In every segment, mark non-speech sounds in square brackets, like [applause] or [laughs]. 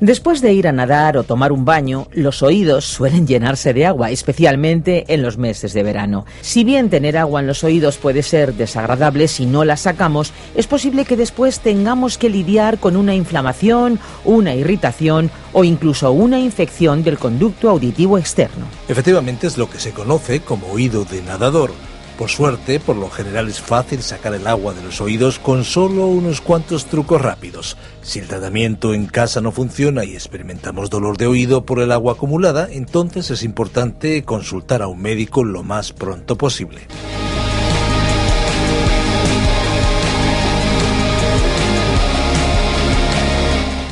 Después de ir a nadar o tomar un baño, los oídos suelen llenarse de agua, especialmente en los meses de verano. Si bien tener agua en los oídos puede ser desagradable si no la sacamos, es posible que después tengamos que lidiar con una inflamación, una irritación o incluso una infección del conducto auditivo externo. Efectivamente es lo que se conoce como oído de nadador. Por suerte, por lo general es fácil sacar el agua de los oídos con solo unos cuantos trucos rápidos. Si el tratamiento en casa no funciona y experimentamos dolor de oído por el agua acumulada, entonces es importante consultar a un médico lo más pronto posible.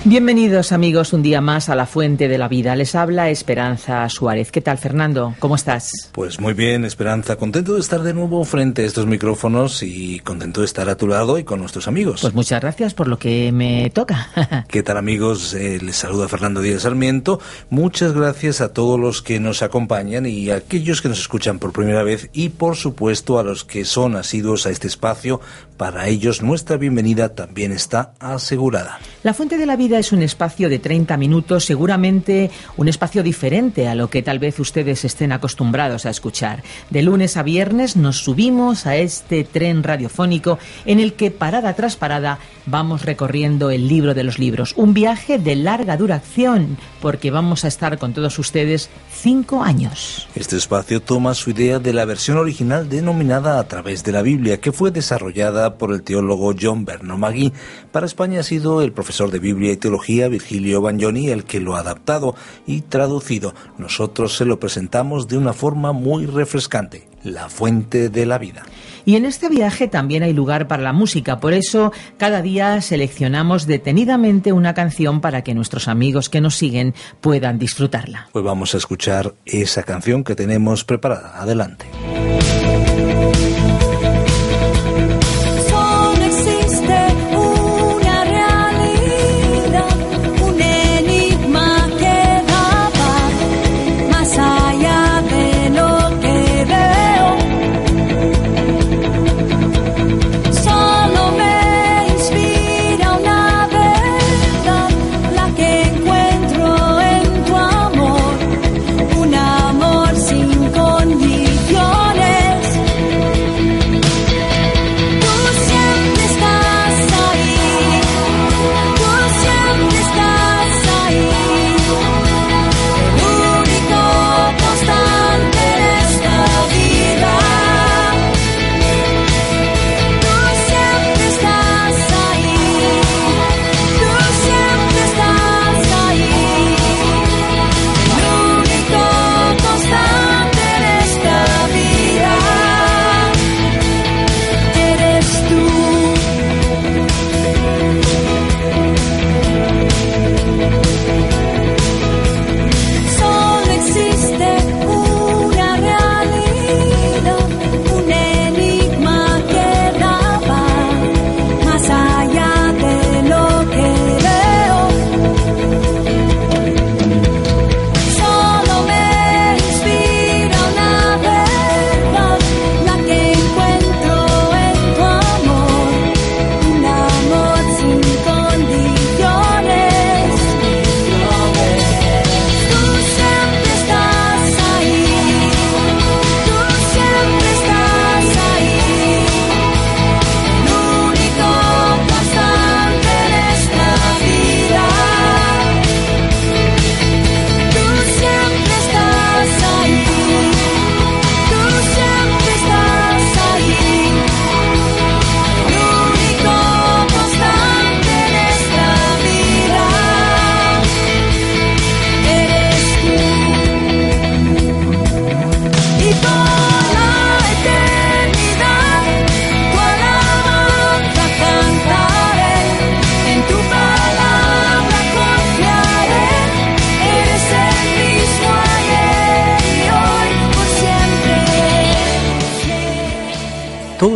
Bienvenidos amigos un día más a la Fuente de la Vida. Les habla Esperanza Suárez. ¿Qué tal Fernando? ¿Cómo estás? Pues muy bien, Esperanza. Contento de estar de nuevo frente a estos micrófonos y contento de estar a tu lado y con nuestros amigos. Pues muchas gracias por lo que me toca. [laughs] ¿Qué tal amigos? Eh, les saluda Fernando Díaz Sarmiento. Muchas gracias a todos los que nos acompañan y a aquellos que nos escuchan por primera vez y por supuesto a los que son asiduos a este espacio. Para ellos nuestra bienvenida también está asegurada. La Fuente de la Vida es un espacio de 30 minutos, seguramente un espacio diferente a lo que tal vez ustedes estén acostumbrados a escuchar. De lunes a viernes nos subimos a este tren radiofónico en el que parada tras parada vamos recorriendo el libro de los libros. Un viaje de larga duración porque vamos a estar con todos ustedes cinco años. Este espacio toma su idea de la versión original denominada A través de la Biblia, que fue desarrollada por el teólogo John Bernard Magui. Para España ha sido el profesor de Biblia y teología Virgilio Bagnoni el que lo ha adaptado y traducido. Nosotros se lo presentamos de una forma muy refrescante, la fuente de la vida. Y en este viaje también hay lugar para la música, por eso cada día seleccionamos detenidamente una canción para que nuestros amigos que nos siguen puedan disfrutarla. Pues vamos a escuchar esa canción que tenemos preparada. Adelante.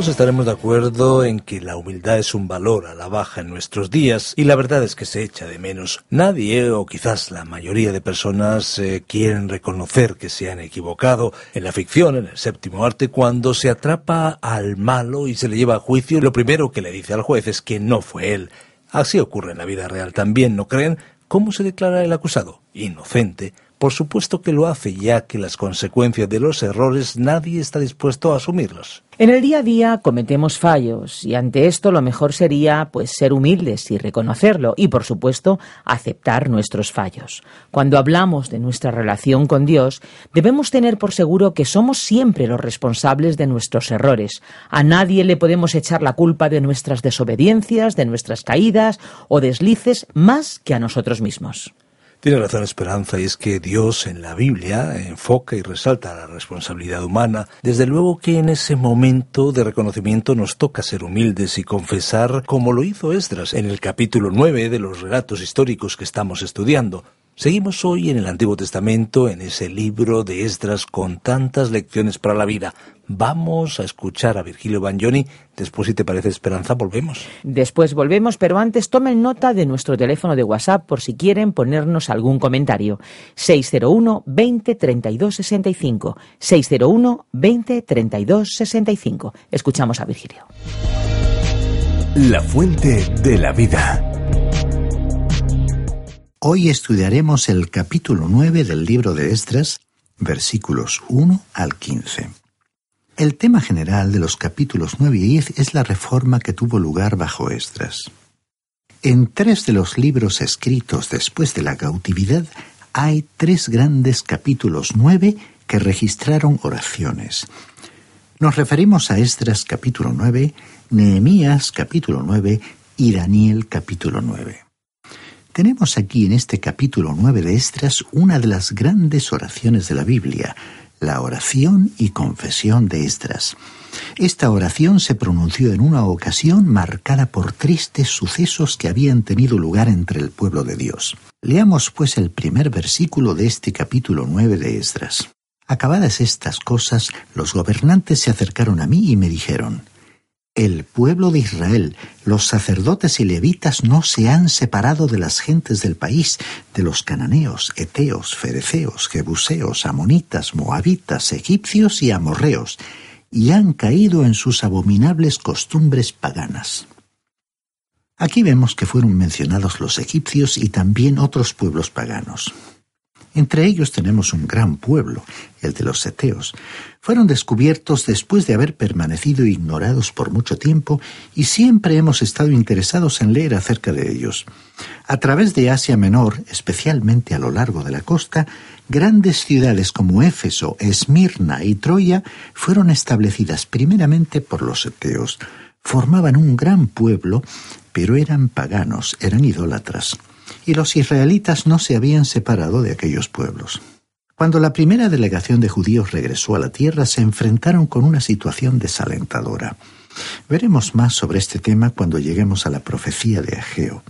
Todos estaremos de acuerdo en que la humildad es un valor a la baja en nuestros días y la verdad es que se echa de menos. Nadie o quizás la mayoría de personas eh, quieren reconocer que se han equivocado. En la ficción, en el séptimo arte, cuando se atrapa al malo y se le lleva a juicio, lo primero que le dice al juez es que no fue él. Así ocurre en la vida real también, ¿no creen? ¿Cómo se declara el acusado? Inocente. Por supuesto que lo hace, ya que las consecuencias de los errores nadie está dispuesto a asumirlos. En el día a día cometemos fallos y ante esto lo mejor sería pues ser humildes y reconocerlo y por supuesto aceptar nuestros fallos. Cuando hablamos de nuestra relación con Dios, debemos tener por seguro que somos siempre los responsables de nuestros errores. A nadie le podemos echar la culpa de nuestras desobediencias, de nuestras caídas o deslices más que a nosotros mismos. Tiene razón Esperanza, y es que Dios en la Biblia enfoca y resalta la responsabilidad humana. Desde luego que en ese momento de reconocimiento nos toca ser humildes y confesar como lo hizo Esdras en el capítulo 9 de los relatos históricos que estamos estudiando. Seguimos hoy en el Antiguo Testamento, en ese libro de Esdras con tantas lecciones para la vida. Vamos a escuchar a Virgilio Bagnoni. Después, si te parece Esperanza, volvemos. Después volvemos, pero antes tomen nota de nuestro teléfono de WhatsApp por si quieren ponernos algún comentario. 601 20 32 65. 601 20 32 65. Escuchamos a Virgilio. La fuente de la vida. Hoy estudiaremos el capítulo 9 del libro de Esdras, versículos 1 al 15. El tema general de los capítulos 9 y 10 es la reforma que tuvo lugar bajo Esdras. En tres de los libros escritos después de la cautividad hay tres grandes capítulos 9 que registraron oraciones. Nos referimos a Esdras capítulo 9, Nehemías capítulo 9 y Daniel capítulo 9. Tenemos aquí en este capítulo 9 de Estras una de las grandes oraciones de la Biblia, la oración y confesión de Estras. Esta oración se pronunció en una ocasión marcada por tristes sucesos que habían tenido lugar entre el pueblo de Dios. Leamos pues el primer versículo de este capítulo 9 de Esdras. Acabadas estas cosas, los gobernantes se acercaron a mí y me dijeron, el pueblo de Israel, los sacerdotes y levitas no se han separado de las gentes del país, de los cananeos, eteos, fereceos, jebuseos, amonitas, moabitas, egipcios y amorreos, y han caído en sus abominables costumbres paganas. Aquí vemos que fueron mencionados los egipcios y también otros pueblos paganos. Entre ellos tenemos un gran pueblo, el de los seteos. Fueron descubiertos después de haber permanecido ignorados por mucho tiempo y siempre hemos estado interesados en leer acerca de ellos. A través de Asia Menor, especialmente a lo largo de la costa, grandes ciudades como Éfeso, Esmirna y Troya fueron establecidas primeramente por los seteos. Formaban un gran pueblo, pero eran paganos, eran idólatras y los israelitas no se habían separado de aquellos pueblos. Cuando la primera delegación de judíos regresó a la tierra, se enfrentaron con una situación desalentadora. Veremos más sobre este tema cuando lleguemos a la profecía de Ageo.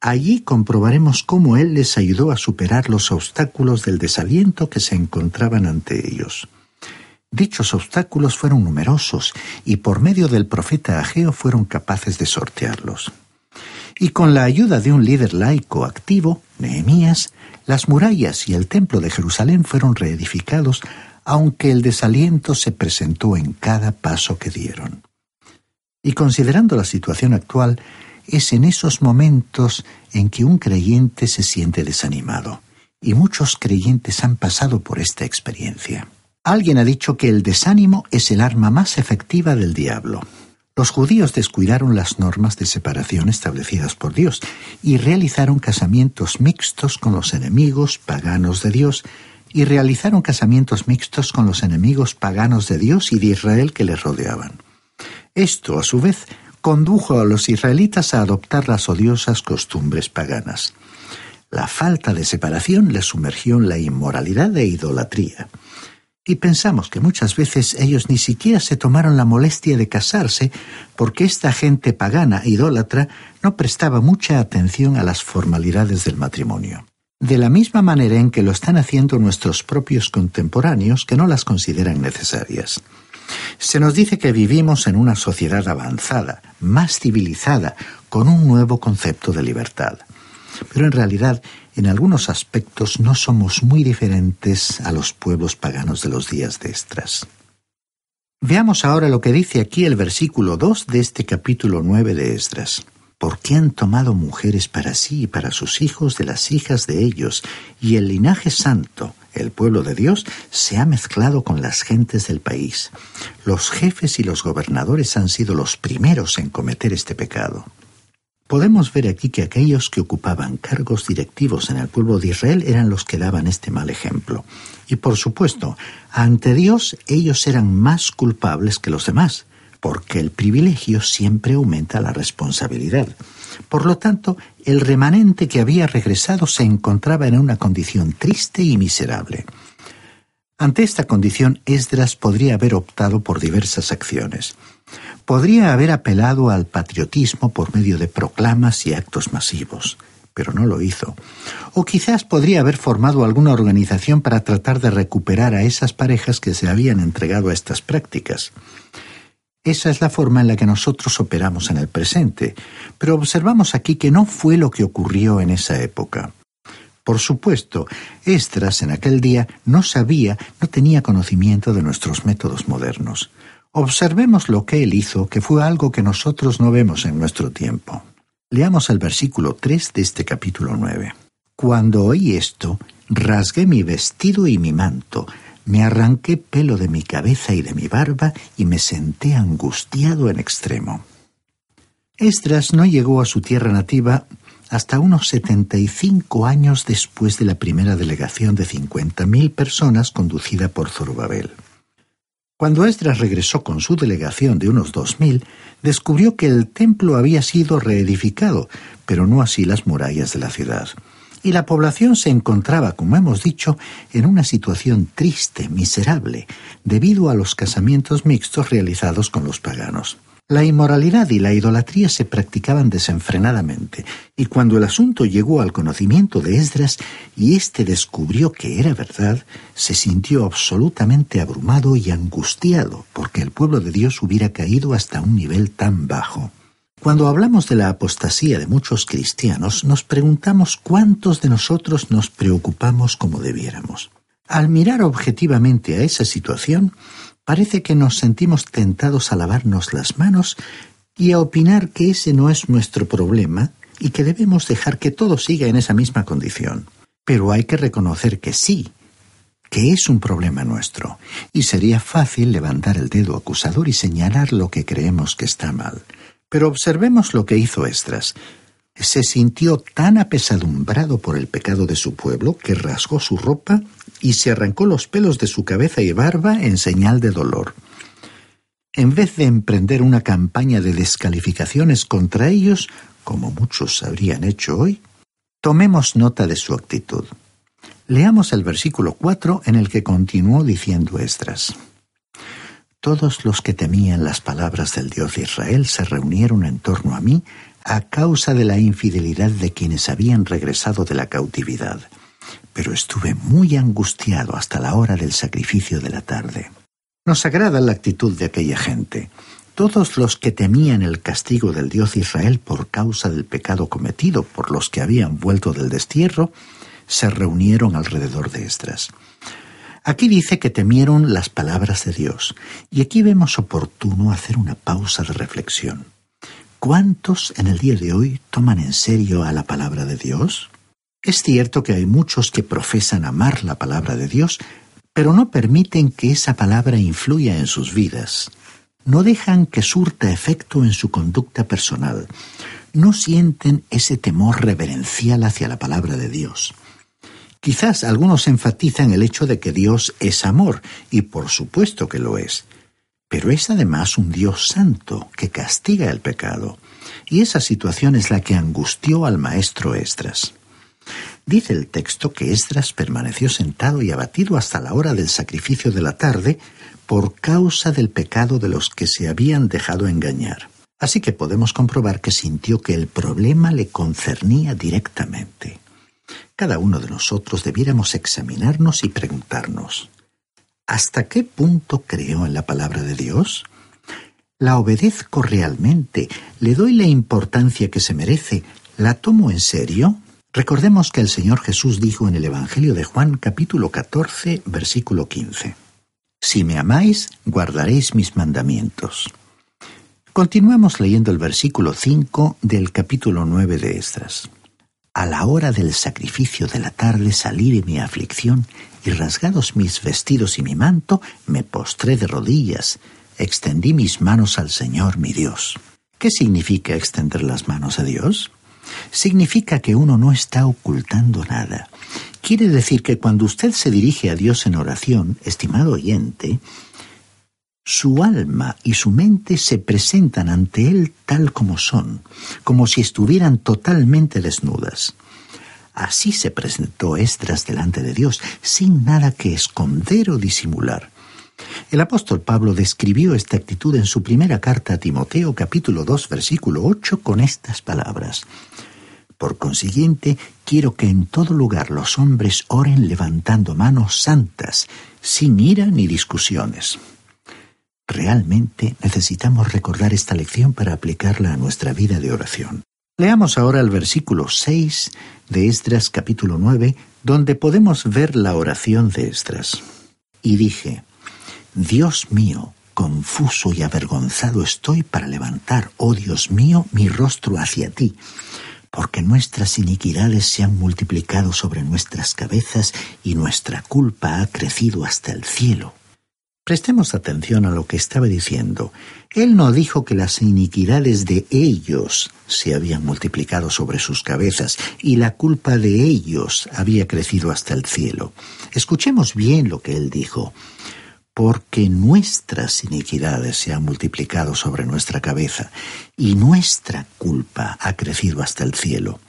Allí comprobaremos cómo Él les ayudó a superar los obstáculos del desaliento que se encontraban ante ellos. Dichos obstáculos fueron numerosos y por medio del profeta Ageo fueron capaces de sortearlos y con la ayuda de un líder laico activo, Nehemías, las murallas y el templo de Jerusalén fueron reedificados, aunque el desaliento se presentó en cada paso que dieron. Y considerando la situación actual, es en esos momentos en que un creyente se siente desanimado, y muchos creyentes han pasado por esta experiencia. Alguien ha dicho que el desánimo es el arma más efectiva del diablo. Los judíos descuidaron las normas de separación establecidas por Dios y realizaron casamientos mixtos con los enemigos paganos de Dios y realizaron casamientos mixtos con los enemigos paganos de Dios y de Israel que les rodeaban. Esto, a su vez, condujo a los israelitas a adoptar las odiosas costumbres paganas. La falta de separación les sumergió en la inmoralidad e idolatría y pensamos que muchas veces ellos ni siquiera se tomaron la molestia de casarse porque esta gente pagana idólatra no prestaba mucha atención a las formalidades del matrimonio. De la misma manera en que lo están haciendo nuestros propios contemporáneos que no las consideran necesarias. Se nos dice que vivimos en una sociedad avanzada, más civilizada, con un nuevo concepto de libertad. Pero en realidad, en algunos aspectos no somos muy diferentes a los pueblos paganos de los días de Estras. Veamos ahora lo que dice aquí el versículo 2 de este capítulo 9 de Esdras. Porque han tomado mujeres para sí y para sus hijos de las hijas de ellos, y el linaje santo, el pueblo de Dios, se ha mezclado con las gentes del país. Los jefes y los gobernadores han sido los primeros en cometer este pecado. Podemos ver aquí que aquellos que ocupaban cargos directivos en el pueblo de Israel eran los que daban este mal ejemplo. Y por supuesto, ante Dios ellos eran más culpables que los demás, porque el privilegio siempre aumenta la responsabilidad. Por lo tanto, el remanente que había regresado se encontraba en una condición triste y miserable. Ante esta condición, Esdras podría haber optado por diversas acciones. Podría haber apelado al patriotismo por medio de proclamas y actos masivos, pero no lo hizo. O quizás podría haber formado alguna organización para tratar de recuperar a esas parejas que se habían entregado a estas prácticas. Esa es la forma en la que nosotros operamos en el presente, pero observamos aquí que no fue lo que ocurrió en esa época. Por supuesto, Estras en aquel día no sabía, no tenía conocimiento de nuestros métodos modernos. Observemos lo que él hizo, que fue algo que nosotros no vemos en nuestro tiempo. Leamos el versículo 3 de este capítulo 9. Cuando oí esto, rasgué mi vestido y mi manto, me arranqué pelo de mi cabeza y de mi barba y me senté angustiado en extremo. Esdras no llegó a su tierra nativa hasta unos 75 años después de la primera delegación de 50.000 personas conducida por Zorobabel. Cuando Esdras regresó con su delegación de unos dos mil, descubrió que el templo había sido reedificado, pero no así las murallas de la ciudad. Y la población se encontraba, como hemos dicho, en una situación triste, miserable, debido a los casamientos mixtos realizados con los paganos. La inmoralidad y la idolatría se practicaban desenfrenadamente, y cuando el asunto llegó al conocimiento de Esdras y éste descubrió que era verdad, se sintió absolutamente abrumado y angustiado porque el pueblo de Dios hubiera caído hasta un nivel tan bajo. Cuando hablamos de la apostasía de muchos cristianos, nos preguntamos cuántos de nosotros nos preocupamos como debiéramos. Al mirar objetivamente a esa situación, parece que nos sentimos tentados a lavarnos las manos y a opinar que ese no es nuestro problema y que debemos dejar que todo siga en esa misma condición. Pero hay que reconocer que sí, que es un problema nuestro, y sería fácil levantar el dedo acusador y señalar lo que creemos que está mal. Pero observemos lo que hizo Estras. Se sintió tan apesadumbrado por el pecado de su pueblo que rasgó su ropa y se arrancó los pelos de su cabeza y barba en señal de dolor. En vez de emprender una campaña de descalificaciones contra ellos, como muchos habrían hecho hoy, tomemos nota de su actitud. Leamos el versículo 4 en el que continuó diciendo Estras. Todos los que temían las palabras del Dios de Israel se reunieron en torno a mí a causa de la infidelidad de quienes habían regresado de la cautividad pero estuve muy angustiado hasta la hora del sacrificio de la tarde. Nos agrada la actitud de aquella gente. Todos los que temían el castigo del Dios Israel por causa del pecado cometido por los que habían vuelto del destierro, se reunieron alrededor de Estras. Aquí dice que temieron las palabras de Dios, y aquí vemos oportuno hacer una pausa de reflexión. ¿Cuántos en el día de hoy toman en serio a la palabra de Dios? Es cierto que hay muchos que profesan amar la palabra de Dios, pero no permiten que esa palabra influya en sus vidas. No dejan que surta efecto en su conducta personal. No sienten ese temor reverencial hacia la palabra de Dios. Quizás algunos enfatizan el hecho de que Dios es amor, y por supuesto que lo es. Pero es además un Dios santo que castiga el pecado. Y esa situación es la que angustió al maestro Estras. Dice el texto que Esdras permaneció sentado y abatido hasta la hora del sacrificio de la tarde por causa del pecado de los que se habían dejado engañar. Así que podemos comprobar que sintió que el problema le concernía directamente. Cada uno de nosotros debiéramos examinarnos y preguntarnos, ¿Hasta qué punto creo en la palabra de Dios? ¿La obedezco realmente? ¿Le doy la importancia que se merece? ¿La tomo en serio? Recordemos que el Señor Jesús dijo en el Evangelio de Juan capítulo 14 versículo 15. Si me amáis, guardaréis mis mandamientos. Continuamos leyendo el versículo 5 del capítulo 9 de Estras. A la hora del sacrificio de la tarde salí de mi aflicción y rasgados mis vestidos y mi manto, me postré de rodillas, extendí mis manos al Señor mi Dios. ¿Qué significa extender las manos a Dios? Significa que uno no está ocultando nada. Quiere decir que cuando usted se dirige a Dios en oración, estimado oyente, su alma y su mente se presentan ante Él tal como son, como si estuvieran totalmente desnudas. Así se presentó Esdras delante de Dios, sin nada que esconder o disimular. El apóstol Pablo describió esta actitud en su primera carta a Timoteo capítulo 2 versículo 8 con estas palabras. Por consiguiente, quiero que en todo lugar los hombres oren levantando manos santas, sin ira ni discusiones. Realmente necesitamos recordar esta lección para aplicarla a nuestra vida de oración. Leamos ahora el versículo 6 de Esdras capítulo 9, donde podemos ver la oración de Esdras. Y dije, Dios mío, confuso y avergonzado estoy para levantar, oh Dios mío, mi rostro hacia ti, porque nuestras iniquidades se han multiplicado sobre nuestras cabezas y nuestra culpa ha crecido hasta el cielo. Prestemos atención a lo que estaba diciendo. Él no dijo que las iniquidades de ellos se habían multiplicado sobre sus cabezas y la culpa de ellos había crecido hasta el cielo. Escuchemos bien lo que él dijo. Porque nuestras iniquidades se han multiplicado sobre nuestra cabeza y nuestra culpa ha crecido hasta el cielo.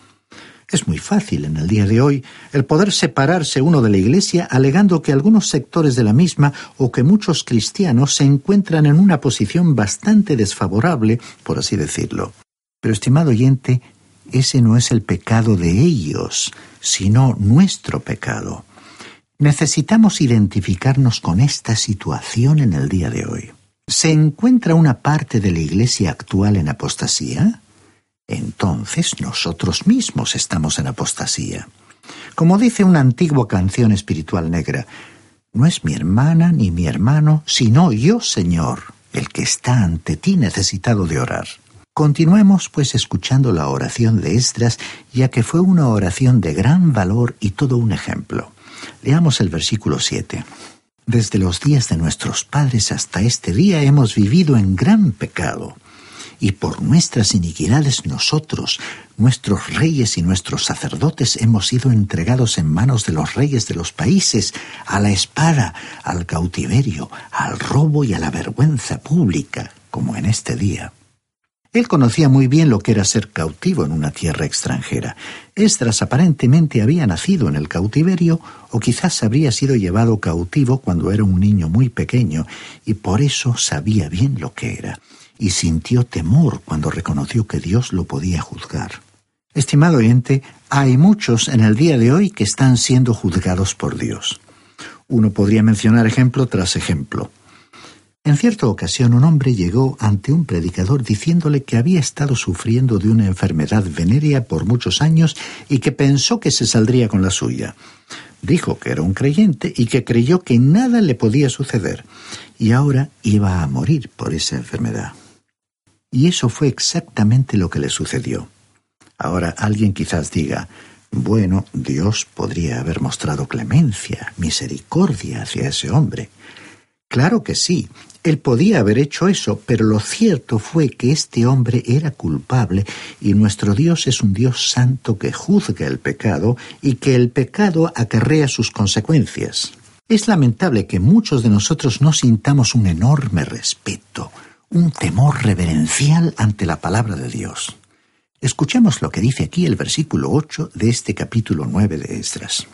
Es muy fácil en el día de hoy el poder separarse uno de la Iglesia alegando que algunos sectores de la misma o que muchos cristianos se encuentran en una posición bastante desfavorable, por así decirlo. Pero, estimado oyente, ese no es el pecado de ellos, sino nuestro pecado. Necesitamos identificarnos con esta situación en el día de hoy. ¿Se encuentra una parte de la Iglesia actual en apostasía? Entonces nosotros mismos estamos en apostasía. Como dice una antigua canción espiritual negra, no es mi hermana ni mi hermano, sino yo, Señor, el que está ante ti necesitado de orar. Continuemos pues escuchando la oración de Esdras, ya que fue una oración de gran valor y todo un ejemplo. Leamos el versículo 7. Desde los días de nuestros padres hasta este día hemos vivido en gran pecado y por nuestras iniquidades nosotros, nuestros reyes y nuestros sacerdotes hemos sido entregados en manos de los reyes de los países, a la espada, al cautiverio, al robo y a la vergüenza pública, como en este día. Él conocía muy bien lo que era ser cautivo en una tierra extranjera. Esdras aparentemente había nacido en el cautiverio o quizás habría sido llevado cautivo cuando era un niño muy pequeño y por eso sabía bien lo que era y sintió temor cuando reconoció que Dios lo podía juzgar. Estimado oyente, hay muchos en el día de hoy que están siendo juzgados por Dios. Uno podría mencionar ejemplo tras ejemplo. En cierta ocasión un hombre llegó ante un predicador diciéndole que había estado sufriendo de una enfermedad venérea por muchos años y que pensó que se saldría con la suya. Dijo que era un creyente y que creyó que nada le podía suceder, y ahora iba a morir por esa enfermedad. Y eso fue exactamente lo que le sucedió. Ahora alguien quizás diga, bueno, Dios podría haber mostrado clemencia, misericordia hacia ese hombre. Claro que sí, él podía haber hecho eso, pero lo cierto fue que este hombre era culpable y nuestro Dios es un Dios santo que juzga el pecado y que el pecado acarrea sus consecuencias. Es lamentable que muchos de nosotros no sintamos un enorme respeto, un temor reverencial ante la palabra de Dios. Escuchemos lo que dice aquí el versículo 8 de este capítulo 9 de Esdras.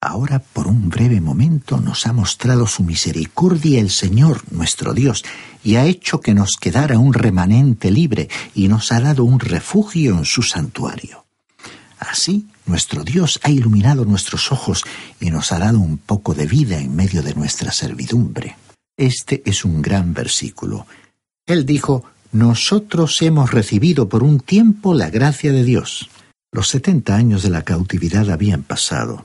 Ahora por un breve momento nos ha mostrado su misericordia el Señor nuestro Dios, y ha hecho que nos quedara un remanente libre, y nos ha dado un refugio en su santuario. Así, nuestro Dios ha iluminado nuestros ojos y nos ha dado un poco de vida en medio de nuestra servidumbre. Este es un gran versículo. Él dijo, Nosotros hemos recibido por un tiempo la gracia de Dios. Los setenta años de la cautividad habían pasado,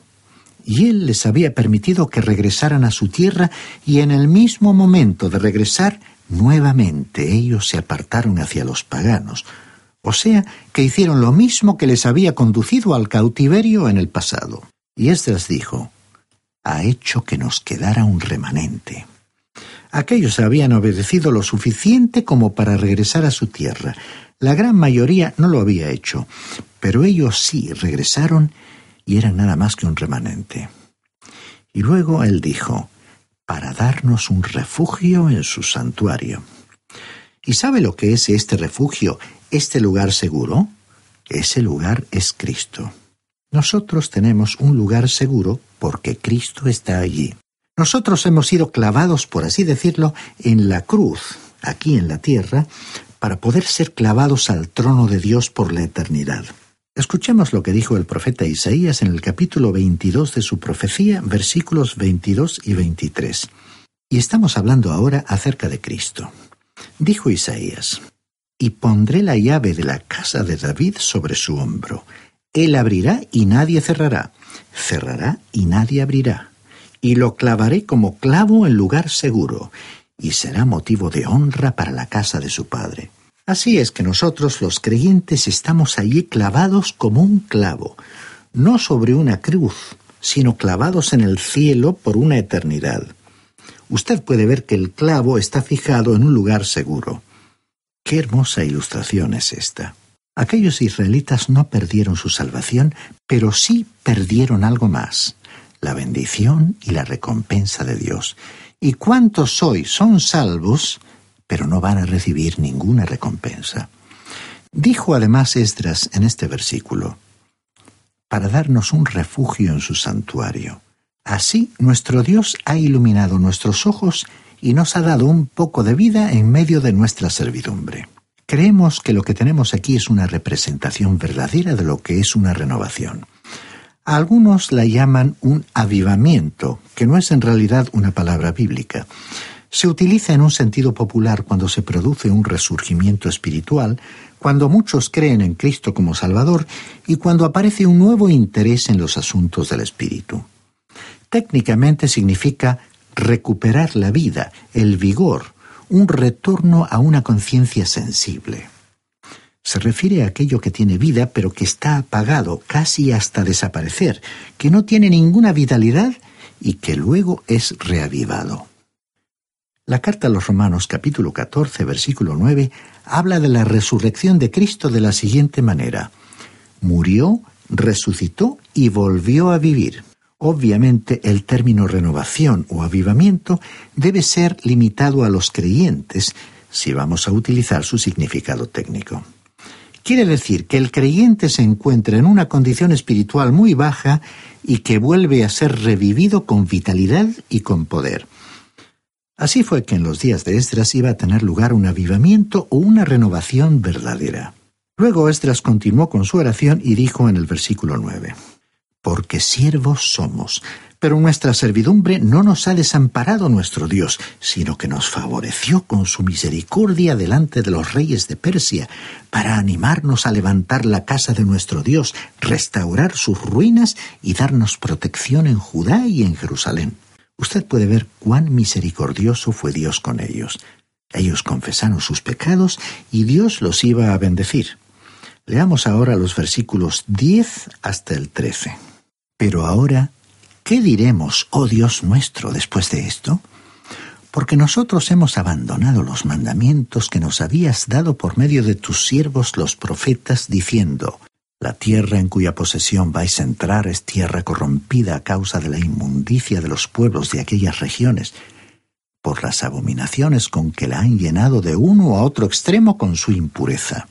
y Él les había permitido que regresaran a su tierra, y en el mismo momento de regresar, nuevamente ellos se apartaron hacia los paganos, o sea, que hicieron lo mismo que les había conducido al cautiverio en el pasado. Y Esdras dijo, ha hecho que nos quedara un remanente. Aquellos habían obedecido lo suficiente como para regresar a su tierra. La gran mayoría no lo había hecho, pero ellos sí regresaron y eran nada más que un remanente. Y luego él dijo, para darnos un refugio en su santuario. ¿Y sabe lo que es este refugio, este lugar seguro? Ese lugar es Cristo. Nosotros tenemos un lugar seguro porque Cristo está allí. Nosotros hemos sido clavados, por así decirlo, en la cruz, aquí en la tierra, para poder ser clavados al trono de Dios por la eternidad. Escuchemos lo que dijo el profeta Isaías en el capítulo 22 de su profecía, versículos 22 y 23. Y estamos hablando ahora acerca de Cristo. Dijo Isaías, Y pondré la llave de la casa de David sobre su hombro. Él abrirá y nadie cerrará, cerrará y nadie abrirá y lo clavaré como clavo en lugar seguro, y será motivo de honra para la casa de su padre. Así es que nosotros los creyentes estamos allí clavados como un clavo, no sobre una cruz, sino clavados en el cielo por una eternidad. Usted puede ver que el clavo está fijado en un lugar seguro. Qué hermosa ilustración es esta. Aquellos israelitas no perdieron su salvación, pero sí perdieron algo más la bendición y la recompensa de Dios. ¿Y cuántos hoy son salvos, pero no van a recibir ninguna recompensa? Dijo además Esdras en este versículo, para darnos un refugio en su santuario. Así nuestro Dios ha iluminado nuestros ojos y nos ha dado un poco de vida en medio de nuestra servidumbre. Creemos que lo que tenemos aquí es una representación verdadera de lo que es una renovación. Algunos la llaman un avivamiento, que no es en realidad una palabra bíblica. Se utiliza en un sentido popular cuando se produce un resurgimiento espiritual, cuando muchos creen en Cristo como Salvador y cuando aparece un nuevo interés en los asuntos del Espíritu. Técnicamente significa recuperar la vida, el vigor, un retorno a una conciencia sensible se refiere a aquello que tiene vida pero que está apagado casi hasta desaparecer, que no tiene ninguna vitalidad y que luego es reavivado. La carta a los Romanos capítulo 14 versículo 9 habla de la resurrección de Cristo de la siguiente manera. Murió, resucitó y volvió a vivir. Obviamente el término renovación o avivamiento debe ser limitado a los creyentes si vamos a utilizar su significado técnico. Quiere decir que el creyente se encuentra en una condición espiritual muy baja y que vuelve a ser revivido con vitalidad y con poder. Así fue que en los días de Esdras iba a tener lugar un avivamiento o una renovación verdadera. Luego Esdras continuó con su oración y dijo en el versículo 9, Porque siervos somos, pero nuestra servidumbre no nos ha desamparado nuestro Dios, sino que nos favoreció con su misericordia delante de los reyes de Persia, para animarnos a levantar la casa de nuestro Dios, restaurar sus ruinas y darnos protección en Judá y en Jerusalén. Usted puede ver cuán misericordioso fue Dios con ellos. Ellos confesaron sus pecados y Dios los iba a bendecir. Leamos ahora los versículos 10 hasta el 13. Pero ahora ¿Qué diremos, oh Dios nuestro, después de esto? Porque nosotros hemos abandonado los mandamientos que nos habías dado por medio de tus siervos los profetas, diciendo, La tierra en cuya posesión vais a entrar es tierra corrompida a causa de la inmundicia de los pueblos de aquellas regiones, por las abominaciones con que la han llenado de uno a otro extremo con su impureza.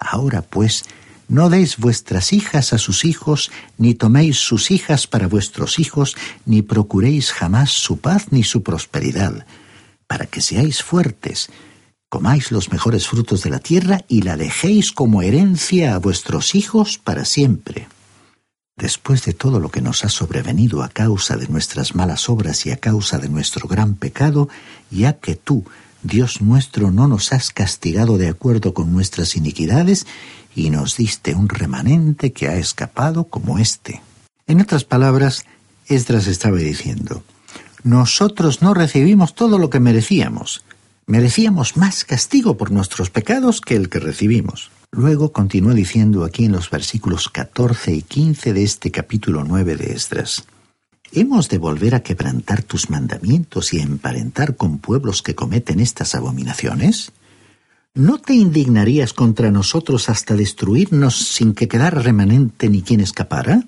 Ahora pues, no deis vuestras hijas a sus hijos, ni toméis sus hijas para vuestros hijos, ni procuréis jamás su paz ni su prosperidad, para que seáis fuertes, comáis los mejores frutos de la tierra y la dejéis como herencia a vuestros hijos para siempre. Después de todo lo que nos ha sobrevenido a causa de nuestras malas obras y a causa de nuestro gran pecado, ya que tú, Dios nuestro, no nos has castigado de acuerdo con nuestras iniquidades y nos diste un remanente que ha escapado como éste. En otras palabras, Esdras estaba diciendo, nosotros no recibimos todo lo que merecíamos. Merecíamos más castigo por nuestros pecados que el que recibimos. Luego continúa diciendo aquí en los versículos 14 y 15 de este capítulo 9 de Esdras. ¿Hemos de volver a quebrantar tus mandamientos y emparentar con pueblos que cometen estas abominaciones? ¿No te indignarías contra nosotros hasta destruirnos sin que quedara remanente ni quien escapara?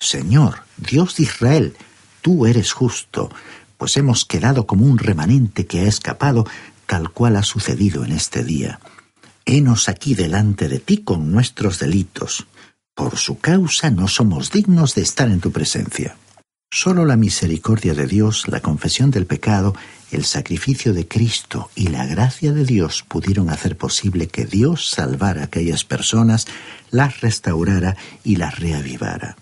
Señor, Dios de Israel, tú eres justo, pues hemos quedado como un remanente que ha escapado, tal cual ha sucedido en este día. Henos aquí delante de ti con nuestros delitos. Por su causa no somos dignos de estar en tu presencia. Solo la misericordia de Dios, la confesión del pecado, el sacrificio de Cristo y la gracia de Dios pudieron hacer posible que Dios salvara a aquellas personas, las restaurara y las reavivara.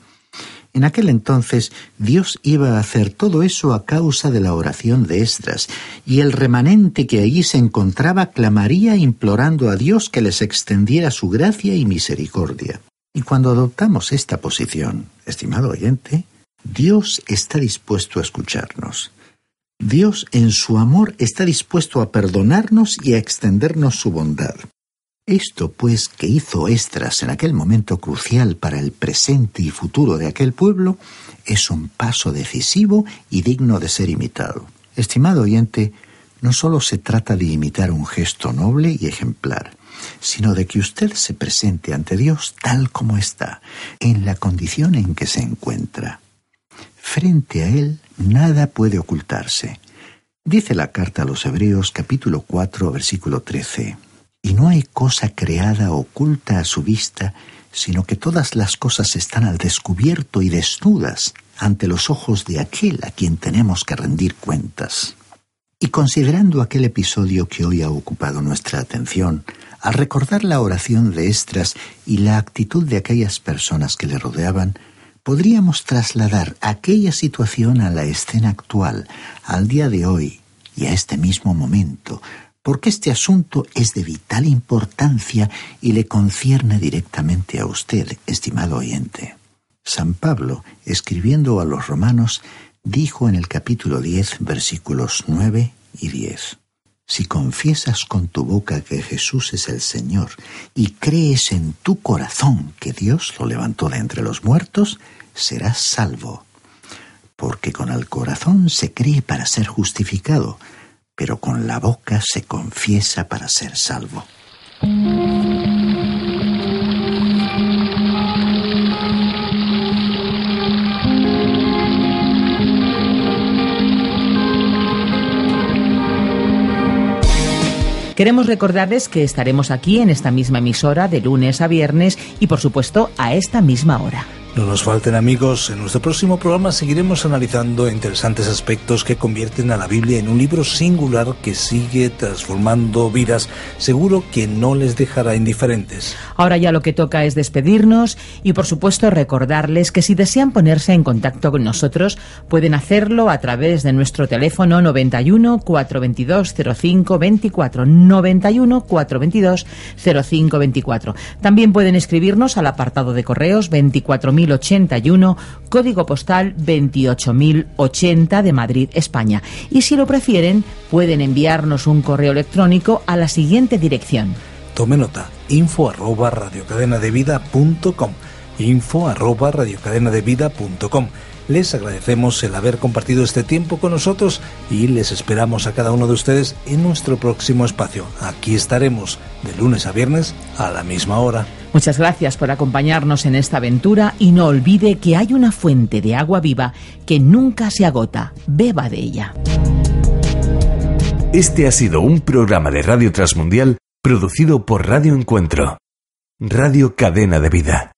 En aquel entonces Dios iba a hacer todo eso a causa de la oración de Esdras, y el remanente que allí se encontraba clamaría implorando a Dios que les extendiera su gracia y misericordia. Y cuando adoptamos esta posición, estimado oyente, Dios está dispuesto a escucharnos. Dios en su amor está dispuesto a perdonarnos y a extendernos su bondad. Esto, pues, que hizo Estras en aquel momento crucial para el presente y futuro de aquel pueblo, es un paso decisivo y digno de ser imitado. Estimado oyente, no solo se trata de imitar un gesto noble y ejemplar, sino de que usted se presente ante Dios tal como está, en la condición en que se encuentra. Frente a Él nada puede ocultarse. Dice la carta a los Hebreos capítulo 4 versículo 13. Y no hay cosa creada oculta a su vista, sino que todas las cosas están al descubierto y desnudas ante los ojos de aquel a quien tenemos que rendir cuentas. Y considerando aquel episodio que hoy ha ocupado nuestra atención, al recordar la oración de Estras y la actitud de aquellas personas que le rodeaban, podríamos trasladar aquella situación a la escena actual, al día de hoy y a este mismo momento, porque este asunto es de vital importancia y le concierne directamente a usted, estimado oyente. San Pablo, escribiendo a los romanos, dijo en el capítulo 10, versículos 9 y 10. Si confiesas con tu boca que Jesús es el Señor y crees en tu corazón que Dios lo levantó de entre los muertos, serás salvo. Porque con el corazón se cree para ser justificado, pero con la boca se confiesa para ser salvo. Queremos recordarles que estaremos aquí en esta misma emisora de lunes a viernes y por supuesto a esta misma hora. No nos falten amigos, en nuestro próximo programa seguiremos analizando interesantes aspectos que convierten a la Biblia en un libro singular que sigue transformando vidas, seguro que no les dejará indiferentes. Ahora ya lo que toca es despedirnos y por supuesto recordarles que si desean ponerse en contacto con nosotros pueden hacerlo a través de nuestro teléfono 91 422 05 24 91 422 05 24. También pueden escribirnos al apartado de correos 24000 8081, código postal 28080 de Madrid, España. Y si lo prefieren, pueden enviarnos un correo electrónico a la siguiente dirección. Tome nota, info arroba radiocadenadevida.com info arroba radiocadenadevida.com les agradecemos el haber compartido este tiempo con nosotros y les esperamos a cada uno de ustedes en nuestro próximo espacio. Aquí estaremos de lunes a viernes a la misma hora. Muchas gracias por acompañarnos en esta aventura y no olvide que hay una fuente de agua viva que nunca se agota. Beba de ella. Este ha sido un programa de Radio Transmundial producido por Radio Encuentro, Radio Cadena de Vida.